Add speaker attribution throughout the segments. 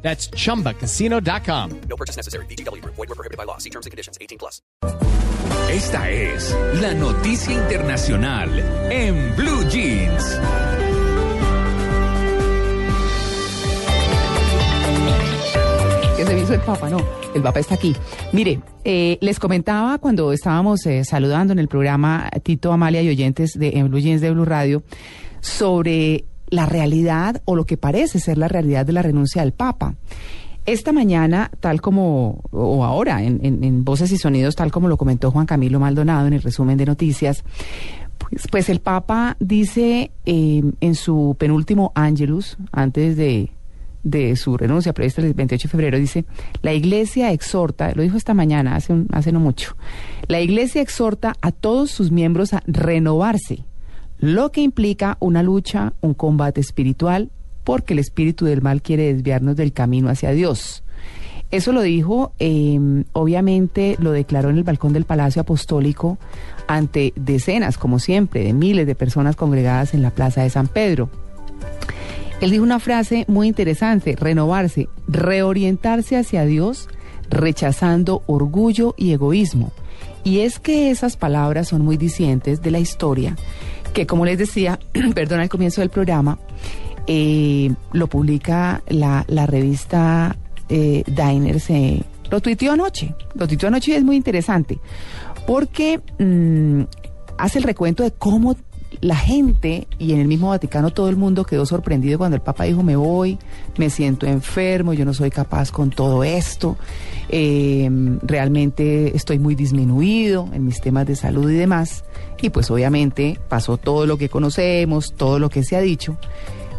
Speaker 1: That's chumbacasino.com.
Speaker 2: No purchase necessary. BGW. Void were prohibited by law. See terms and conditions. 18 plus.
Speaker 3: Esta es la noticia internacional en Blue Jeans.
Speaker 4: que se hizo el Papa, no, el Papa está aquí. Mire, eh, les comentaba cuando estábamos eh, saludando en el programa Tito, Amalia y oyentes de en Blue Jeans de Blue Radio sobre la realidad o lo que parece ser la realidad de la renuncia del Papa. Esta mañana, tal como, o ahora, en, en- en Voces y Sonidos, tal como lo comentó Juan Camilo Maldonado en el resumen de noticias, pues, pues el Papa dice eh, en su penúltimo Angelus, antes de, de su renuncia prevista el 28 de febrero, dice, la Iglesia exhorta, lo dijo esta mañana, hace, un- hace no mucho, la Iglesia exhorta a todos sus miembros a renovarse, lo que implica una lucha, un combate espiritual, porque el espíritu del mal quiere desviarnos del camino hacia Dios. Eso lo dijo, eh, obviamente lo declaró en el balcón del Palacio Apostólico ante decenas, como siempre, de miles de personas congregadas en la Plaza de San Pedro. Él dijo una frase muy interesante, renovarse, reorientarse hacia Dios, rechazando orgullo y egoísmo. Y es que esas palabras son muy discientes de la historia, que como les decía, perdón, al comienzo del programa, eh, lo publica la, la revista eh, Diners, eh, lo tuiteó anoche, lo tuiteó anoche y es muy interesante, porque mm, hace el recuento de cómo la gente y en el mismo Vaticano todo el mundo quedó sorprendido cuando el Papa dijo me voy, me siento enfermo, yo no soy capaz con todo esto, eh, realmente estoy muy disminuido en mis temas de salud y demás. Y pues obviamente pasó todo lo que conocemos, todo lo que se ha dicho,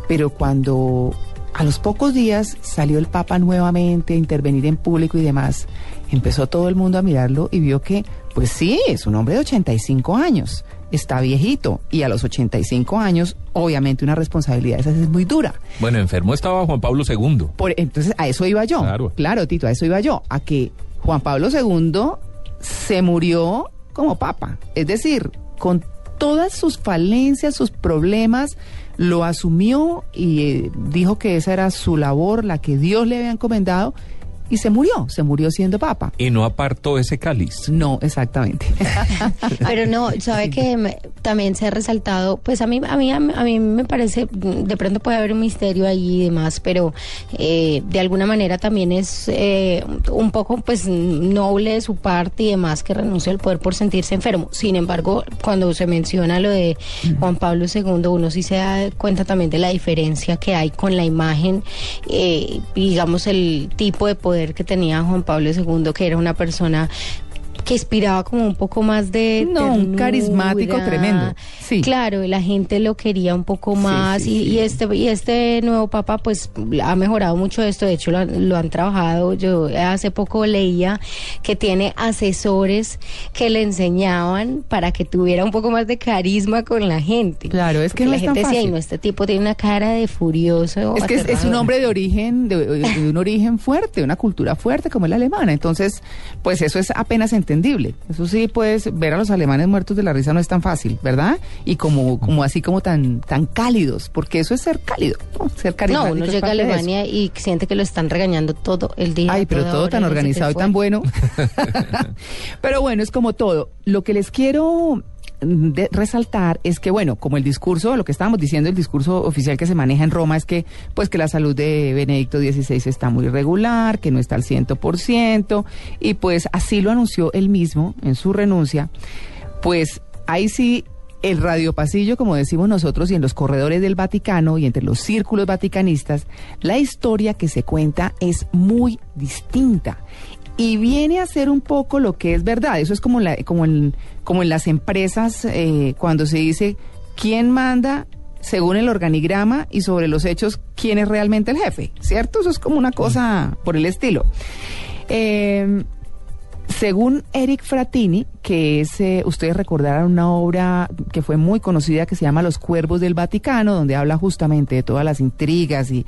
Speaker 4: pero cuando a los pocos días salió el Papa nuevamente a intervenir en público y demás, empezó todo el mundo a mirarlo y vio que, pues sí, es un hombre de 85 años, está viejito y a los 85 años, obviamente una responsabilidad de esas es muy dura.
Speaker 5: Bueno, enfermo estaba Juan Pablo II.
Speaker 4: Por, entonces, a eso iba yo.
Speaker 5: Claro.
Speaker 4: Tito, a eso iba yo. A que Juan Pablo II se murió como papa. Es decir, con todas sus falencias, sus problemas, lo asumió y eh, dijo que esa era su labor, la que Dios le había encomendado, y se murió, se murió siendo papa.
Speaker 5: Y no apartó ese cáliz.
Speaker 4: No, exactamente.
Speaker 6: Pero no, sabe que me- también se ha resaltado, pues a mí, a mí, a mí me parece, de pronto puede haber un misterio ahí y demás, pero eh, de alguna manera también es eh, un poco, pues, noble de su parte y demás que renuncie al poder por sentirse enfermo. Sin embargo, cuando se menciona lo de Juan Pablo II, uno sí se da cuenta también de la diferencia que hay con la imagen, eh, y digamos, el tipo de poder que tenía Juan Pablo II, que era una persona que inspiraba como un poco más de
Speaker 4: No, un carismático tremendo. Sí.
Speaker 6: Claro, y la gente lo quería un poco más
Speaker 4: sí,
Speaker 6: y,
Speaker 4: sí.
Speaker 6: y este y este nuevo papa pues ha mejorado mucho esto, de hecho lo, han- lo han trabajado. Yo hace poco leía que tiene asesores que le enseñaban para que tuviera un poco más de carisma con la gente.
Speaker 4: Claro, es que no
Speaker 6: la
Speaker 4: es tan
Speaker 6: gente decía, no, este tipo tiene una cara de furioso.
Speaker 4: Es que es, es un
Speaker 6: aterrador".
Speaker 4: hombre de origen, de, de un origen fuerte, una cultura fuerte como es la alemana. Entonces, pues eso es apenas entendible. Eso sí, pues ver a los alemanes muertos de la risa no es tan fácil, ¿verdad? Y como, como así como tan, tan cálidos, porque eso es ser cálido, ¿no? Ser
Speaker 6: No, uno llega a. Alemania y siente que lo están regañando todo el día.
Speaker 4: Ay, pero todo tan organizado y tan bueno. pero bueno, es como todo. Lo que les quiero de- resaltar es que, bueno, como el discurso, lo que estábamos diciendo, el discurso oficial que se maneja en Roma es que, pues, que la salud de Benedicto XVI está muy irregular, que no está al 100%, y pues así lo anunció él mismo en su renuncia. Pues ahí sí el radiopasillo, como decimos nosotros, y en los corredores del Vaticano y entre los círculos vaticanistas, la historia que se cuenta es muy distinta. Y viene a ser un poco lo que es verdad. Eso es como, la, como, en, como en las empresas, eh, cuando se dice quién manda según el organigrama y sobre los hechos quién es realmente el jefe, ¿cierto? Eso es como una cosa por el estilo. Eh, Según Eric Fratini, que es, eh, ustedes recordarán una obra que fue muy conocida que se llama Los Cuervos del Vaticano, donde habla justamente de todas las intrigas y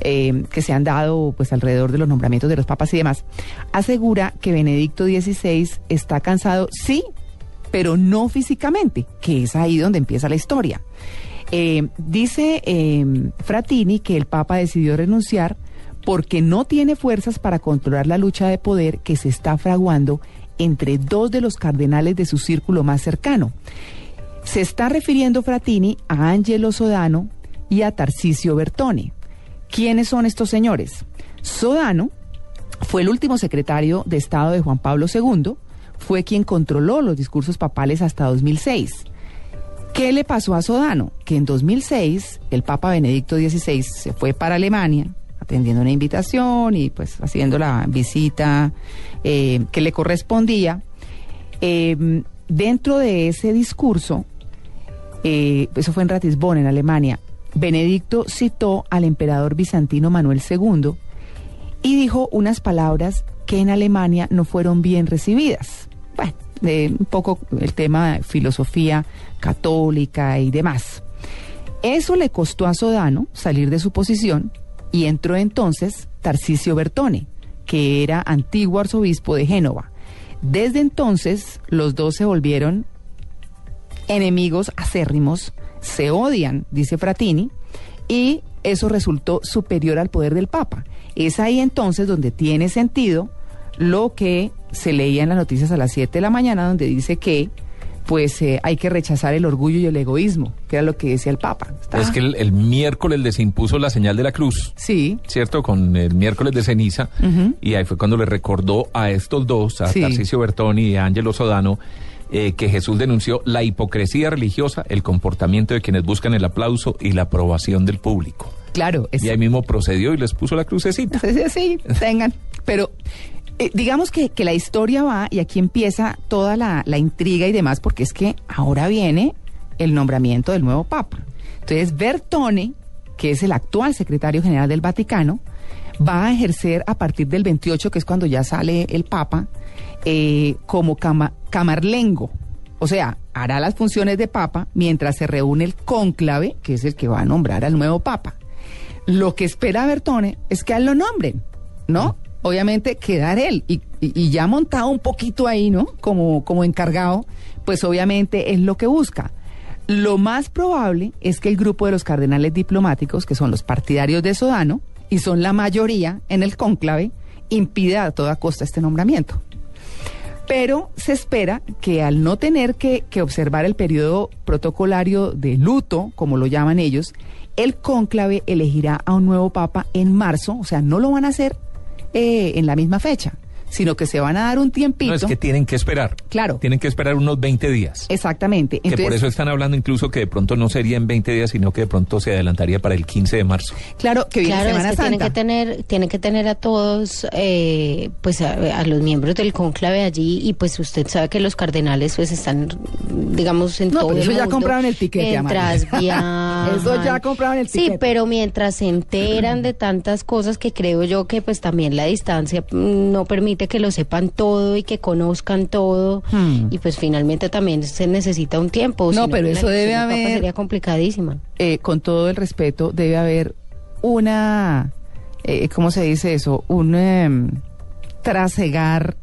Speaker 4: eh, que se han dado pues alrededor de los nombramientos de los papas y demás, asegura que Benedicto XVI está cansado, sí, pero no físicamente, que es ahí donde empieza la historia. Eh, dice eh, Fratini que el Papa decidió renunciar porque no tiene fuerzas para controlar la lucha de poder que se está fraguando entre dos de los cardenales de su círculo más cercano. Se está refiriendo Fratini a Angelo Sodano y a Tarcisio Bertone. ¿Quiénes son estos señores? Sodano fue el último secretario de Estado de Juan Pablo II, fue quien controló los discursos papales hasta 2006. ¿Qué le pasó a Sodano? Que en 2006 el Papa Benedicto XVI se fue para Alemania atendiendo una invitación y pues haciendo la visita eh, que le correspondía. Eh, dentro de ese discurso, eh, eso fue en Ratisbon, en Alemania, Benedicto citó al emperador bizantino Manuel II y dijo unas palabras que en Alemania no fueron bien recibidas. Bueno, un poco el tema de filosofía católica y demás. Eso le costó a Sodano salir de su posición y entró entonces Tarcisio Bertone, que era antiguo arzobispo de Génova. Desde entonces los dos se volvieron enemigos acérrimos, se odian, dice Fratini, y eso resultó superior al poder del Papa. Es ahí entonces donde tiene sentido lo que se leía en las noticias a las 7 de la mañana, donde dice que pues eh, hay que rechazar el orgullo y el egoísmo, que era lo que decía el Papa. Está-
Speaker 5: Es que el, el miércoles les impuso la señal de la cruz,
Speaker 4: Sí,
Speaker 5: ¿cierto? Con el miércoles de ceniza. Y ahí fue cuando le recordó a estos dos, a
Speaker 4: Sí.
Speaker 5: Tarcisio Bertoni y a Angelo Sodano, eh, que Jesús denunció la hipocresía religiosa, el comportamiento de quienes buscan el aplauso y la aprobación del público.
Speaker 4: claro. Es,
Speaker 5: Y ahí mismo procedió y les puso la crucecita.
Speaker 4: Sí, sí, sí, tengan. Pero eh, digamos que, que la historia va y aquí empieza toda la, la intriga y demás, porque es que ahora viene el nombramiento del nuevo Papa. Entonces, Bertone, que es el actual secretario general del Vaticano, va a ejercer a partir del 28, que es cuando ya sale el Papa, eh, como cama- camarlengo. O sea, hará las funciones de Papa mientras se reúne el cónclave, que es el que va a nombrar al nuevo Papa. Lo que espera Bertone es que a él lo nombren, ¿no? Obviamente quedar él y, y- y ya montado un poquito ahí, ¿no? Como, como encargado, pues obviamente es lo que busca. Lo más probable es que el grupo de los cardenales diplomáticos, que son los partidarios de Sodano, y son la mayoría en el cónclave, impida a toda costa este nombramiento. Pero se espera que al no tener que, que observar el periodo protocolario de luto, como lo llaman ellos, el cónclave elegirá a un nuevo papa en marzo, o sea, no lo van a hacer eh, en la misma fecha, sino que se van a dar un tiempito.
Speaker 5: No, es que tienen que esperar.
Speaker 4: Claro.
Speaker 5: Tienen que esperar unos 20 días.
Speaker 4: Exactamente.
Speaker 5: que por eso están hablando incluso que de pronto no sería en 20 días, sino que de pronto se adelantaría para el 15 de marzo.
Speaker 4: claro, que viene
Speaker 6: Claro, es
Speaker 4: Semana
Speaker 6: que tienen
Speaker 4: Santa.
Speaker 6: que tener, tienen que tener a todos, eh, pues a, a los miembros del conclave allí y pues usted sabe que los cardenales pues están, digamos, en
Speaker 4: No,
Speaker 6: todo
Speaker 4: pero
Speaker 6: el
Speaker 4: eso ya
Speaker 6: mundo
Speaker 4: compraron el tiquete,
Speaker 6: Mientras viajan.
Speaker 4: Eso ya compraron el
Speaker 6: Sí,
Speaker 4: tiquete.
Speaker 6: pero mientras se enteran de tantas cosas que creo yo que pues también la distancia mm, no permite que lo sepan todo y que conozcan todo
Speaker 4: Hmm.
Speaker 6: y pues finalmente también se necesita un tiempo.
Speaker 4: No, pero
Speaker 6: la
Speaker 4: eso debe haber-
Speaker 6: Sería complicadísima.
Speaker 4: eh, con todo el respeto, debe haber una, eh, ¿cómo se dice eso? Un em, trasegar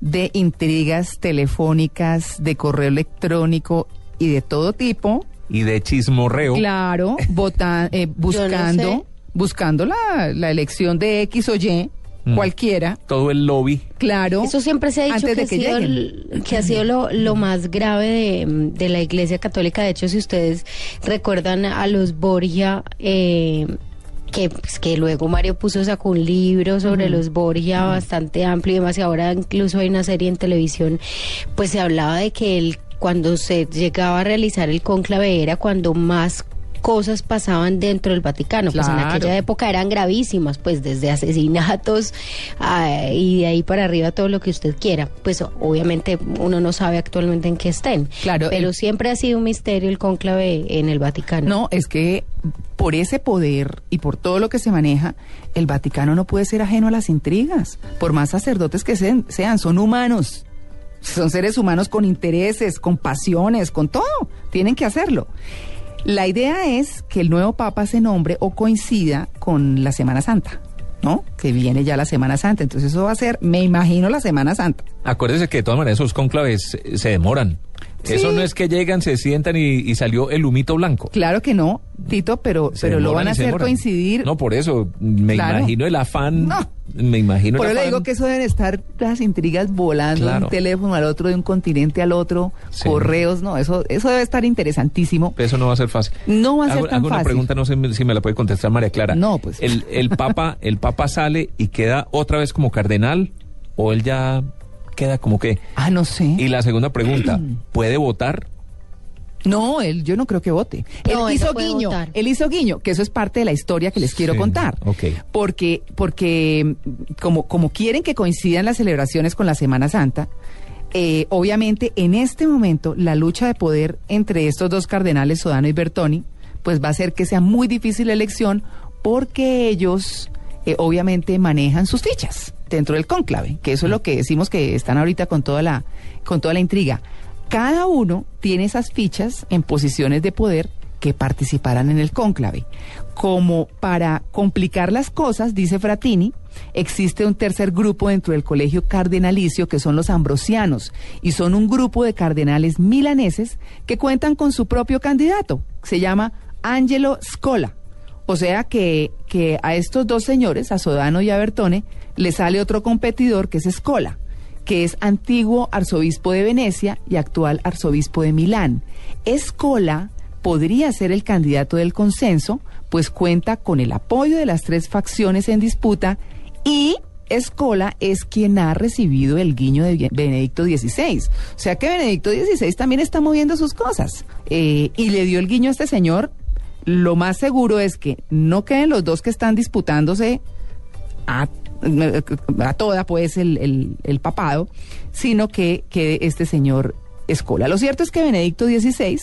Speaker 4: de intrigas telefónicas, de correo electrónico y de todo tipo.
Speaker 5: Y de chismorreo.
Speaker 4: Claro, vota- eh, buscando,
Speaker 6: sé.
Speaker 4: buscando la, la elección de X o Y,
Speaker 5: Mm.
Speaker 4: cualquiera.
Speaker 5: Todo el lobby.
Speaker 4: Claro.
Speaker 6: Eso siempre se ha dicho
Speaker 4: antes
Speaker 6: que,
Speaker 4: de
Speaker 6: ha sido,
Speaker 4: lleguen.
Speaker 6: el- que ha sido lo, lo más grave de, de la Iglesia Católica. De hecho, si ustedes recuerdan a los Borgia, eh, que, pues, que luego Mario puso, sacó un libro sobre los Borgia bastante amplio y demás, y ahora incluso hay una serie en televisión, pues se hablaba de que el, cuando se llegaba a realizar el cónclave era cuando más cosas pasaban dentro del Vaticano. Pues en aquella época eran gravísimas, pues desde asesinatos ah, y de ahí para arriba todo lo que usted quiera. Pues obviamente uno no sabe actualmente en qué estén.
Speaker 4: Claro,
Speaker 6: Pero
Speaker 4: el-
Speaker 6: siempre ha sido un misterio el cónclave en el Vaticano.
Speaker 4: No, es que por ese poder y por todo lo que se maneja, el Vaticano no puede ser ajeno a las intrigas. Por más sacerdotes que sean, sean son humanos. Son seres humanos con intereses, con pasiones, con todo. Tienen que hacerlo. La idea es que el nuevo Papa se nombre o coincida con la Semana Santa, ¿no? Que viene ya la Semana Santa. Entonces eso va a ser, me imagino, la Semana Santa.
Speaker 5: Acuérdese que de todas maneras esos cónclaves se demoran.
Speaker 4: Sí.
Speaker 5: Eso no es que llegan, se sientan y, y salió el humito blanco.
Speaker 4: Claro que no, Tito, pero,
Speaker 5: Se
Speaker 4: pero lo van a hacer coincidir.
Speaker 5: No, por eso, me
Speaker 4: Claro.
Speaker 5: imagino el afán.
Speaker 4: No.
Speaker 5: Me imagino
Speaker 4: Por
Speaker 5: el
Speaker 4: eso le digo que eso deben estar las intrigas volando de un teléfono al otro, de un continente al otro,
Speaker 5: Sí.
Speaker 4: correos, no, eso, eso debe estar interesantísimo.
Speaker 5: Eso no va a ser fácil.
Speaker 4: No va a ser
Speaker 5: Hago-
Speaker 4: tan
Speaker 5: hago una
Speaker 4: fácil.
Speaker 5: pregunta, no sé si me la puede contestar María Clara.
Speaker 4: No, pues.
Speaker 5: El, el Papa, el Papa sale y queda otra vez como cardenal o él ya queda como que.
Speaker 4: Ah, no sé.
Speaker 5: Y la segunda pregunta, ¿puede votar?
Speaker 4: No, él, yo no creo que vote.
Speaker 6: No,
Speaker 4: él
Speaker 6: él no
Speaker 4: hizo guiño,
Speaker 6: votar.
Speaker 4: él hizo guiño, que eso es parte de la historia que les quiero
Speaker 5: Sí,
Speaker 4: contar.
Speaker 5: ok.
Speaker 4: Porque, porque como, como quieren que coincidan las celebraciones con la Semana Santa, eh, obviamente en este momento la lucha de poder entre estos dos cardenales, Sodano y Bertoni, pues va a hacer que sea muy difícil la elección porque ellos eh, obviamente manejan sus fichas dentro del cónclave, que eso es lo que decimos que están ahorita con toda la, con toda la intriga. Cada uno tiene esas fichas en posiciones de poder que participarán en el cónclave. Como para complicar las cosas, dice Fratini, existe un tercer grupo dentro del colegio cardenalicio que son los ambrosianos y son un grupo de cardenales milaneses que cuentan con su propio candidato. Se llama Angelo Scola. O sea que, que a estos dos señores, a Sodano y a Bertone, le sale otro competidor que es Scola, que es antiguo arzobispo de Venecia y actual arzobispo de Milán. Escola podría ser el candidato del consenso, pues cuenta con el apoyo de las tres facciones en disputa y Escola es quien ha recibido el guiño de Benedicto XVI. O sea que Benedicto XVI también está moviendo sus cosas. Eh, y le dio el guiño a este señor. Lo más seguro es que no queden los dos que están disputándose a, toda pues el, el- el papado, sino que quede este señor Escola. Lo cierto es que Benedicto XVI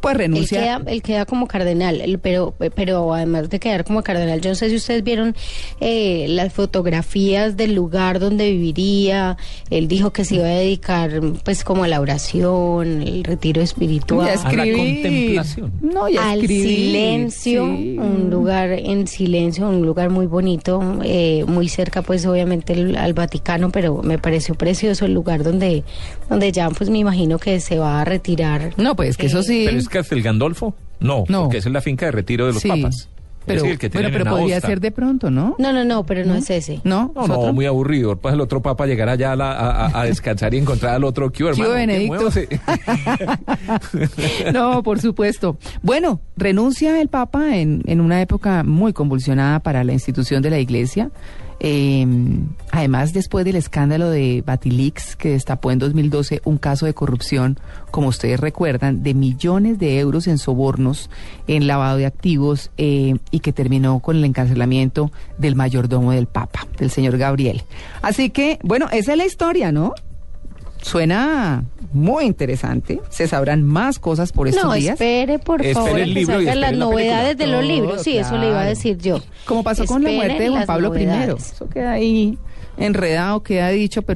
Speaker 4: pues
Speaker 6: Él
Speaker 4: renuncia.
Speaker 6: queda, él queda como cardenal, él- pero, pero además de quedar como cardenal, yo no sé si ustedes vieron eh, las fotografías del lugar donde viviría. Él dijo que se iba a dedicar, pues, como a la oración, el retiro espiritual.
Speaker 4: Ya
Speaker 5: A la
Speaker 4: escribir.
Speaker 5: contemplación.
Speaker 4: No, y a
Speaker 6: al
Speaker 4: escribir,
Speaker 6: silencio,
Speaker 4: sí.
Speaker 6: un lugar en silencio, un lugar muy bonito, eh, muy cerca pues obviamente el- al Vaticano, pero me pareció precioso el lugar donde, donde ya pues me imagino que se va a retirar.
Speaker 4: No, pues que eso sí.
Speaker 5: ¿Pero es Castel Gandolfo? No,
Speaker 4: No.
Speaker 5: porque esa es la finca de retiro de los
Speaker 4: sí.
Speaker 5: papas.
Speaker 4: Pero,
Speaker 5: el que
Speaker 4: bueno,
Speaker 5: tienen
Speaker 4: pero podría ser de pronto, ¿no?
Speaker 6: No, no, no, pero no, es ese.
Speaker 4: No,
Speaker 5: No,
Speaker 4: ¿Es
Speaker 5: no, muy aburrido. Pues el otro papa llegará allá a, la- a- descansar y encontrar al otro. ¿Qué, hubo,
Speaker 4: ¿Qué hubo,
Speaker 5: hermano?
Speaker 4: Benedicto? No, por supuesto. Bueno, renuncia el Papa en, en una época muy convulsionada para la institución de la Iglesia. Eh, además, después del escándalo de Batilix, que destapó en 2012 un caso de corrupción, como ustedes recuerdan, de millones de euros en sobornos, en lavado de activos, eh, y que terminó con el encarcelamiento del mayordomo del Papa, del señor Gabriel. Así que, bueno, esa es la historia, ¿no? Suena muy interesante. Se sabrán más cosas por estos
Speaker 6: No,
Speaker 4: días.
Speaker 6: espere, por
Speaker 5: Espere
Speaker 6: favor,
Speaker 5: el
Speaker 6: que
Speaker 5: libro y
Speaker 6: salgan las
Speaker 5: película.
Speaker 6: novedades de los libros. Sí, eso le iba a decir yo.
Speaker 4: Como pasó con la muerte de Juan Pablo I.
Speaker 6: novedades.
Speaker 4: Eso queda ahí enredado, queda dicho, pero